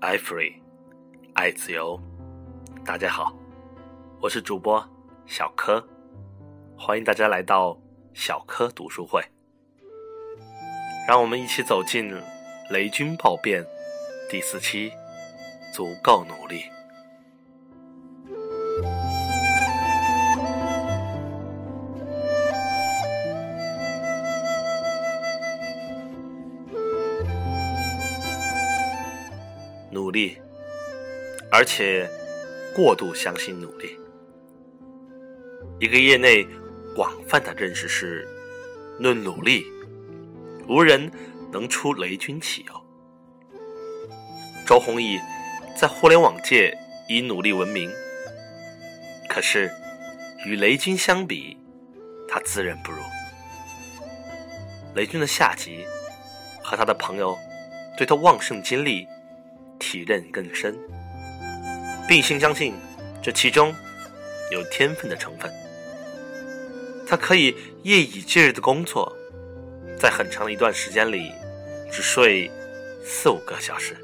i free，爱自由。大家好，我是主播小柯，欢迎大家来到小柯读书会。让我们一起走进《雷军暴变》第四期，足够努力。努力，而且过度相信努力。一个业内广泛的认识是：论努力，无人能出雷军气哦。周鸿祎在互联网界以努力闻名，可是与雷军相比，他自认不如。雷军的下级和他的朋友对他旺盛精力。体认更深，并心相信这其中有天分的成分。他可以夜以继日的工作，在很长的一段时间里只睡四五个小时。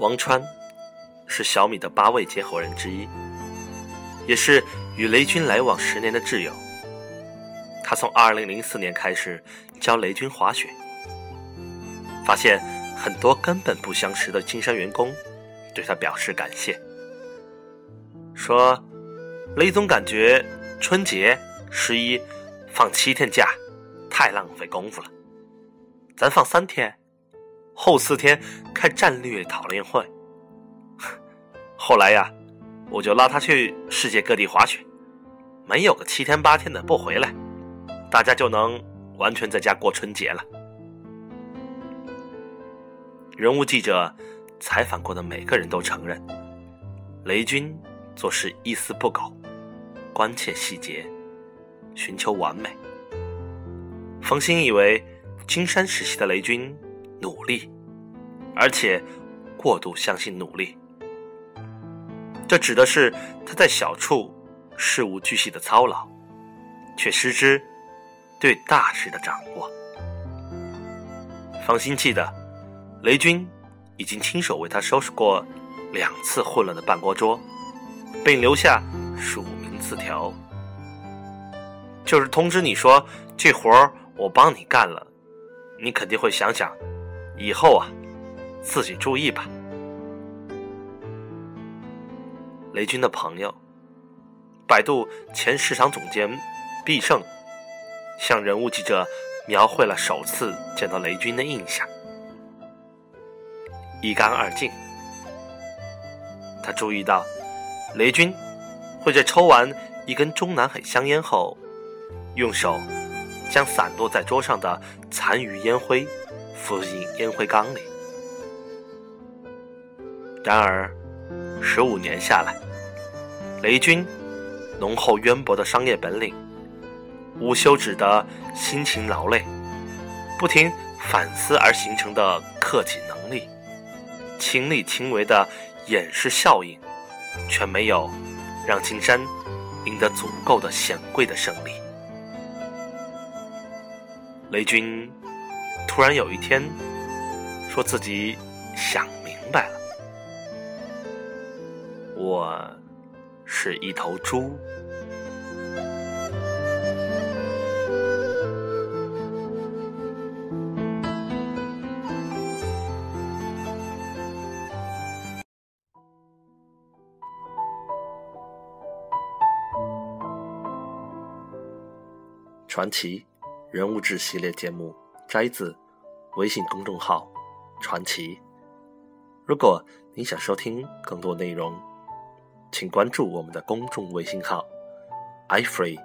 王川是小米的八位接口人之一。也是与雷军来往十年的挚友。他从2004年开始教雷军滑雪，发现很多根本不相识的金山员工对他表示感谢，说：“雷总感觉春节、十一放七天假太浪费功夫了，咱放三天，后四天开战略讨论会。”后来呀。我就拉他去世界各地滑雪，没有个七天八天的不回来，大家就能完全在家过春节了。人物记者采访过的每个人都承认，雷军做事一丝不苟，关切细节，寻求完美。冯鑫以为，金山时期的雷军努力，而且过度相信努力。这指的是他在小处事无巨细的操劳，却失之对大事的掌握。方心记得，雷军已经亲手为他收拾过两次混乱的办公桌，并留下署名字条，就是通知你说这活儿我帮你干了，你肯定会想想，以后啊，自己注意吧。雷军的朋友，百度前市场总监毕胜，向人物记者描绘了首次见到雷军的印象：一干二净。他注意到，雷军会在抽完一根中南海香烟后，用手将散落在桌上的残余烟灰敷进烟灰缸里。然而，十五年下来，雷军浓厚渊博的商业本领，无休止的辛勤劳累，不停反思而形成的克己能力，亲力亲为的演示效应，却没有让金山赢得足够的显贵的胜利。雷军突然有一天说自己想明白了，我。是一头猪。传奇人物志系列节目摘自微信公众号“传奇”。如果你想收听更多内容。请关注我们的公众微信号 “iFree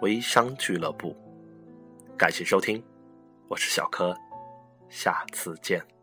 微商俱乐部”。感谢收听，我是小柯，下次见。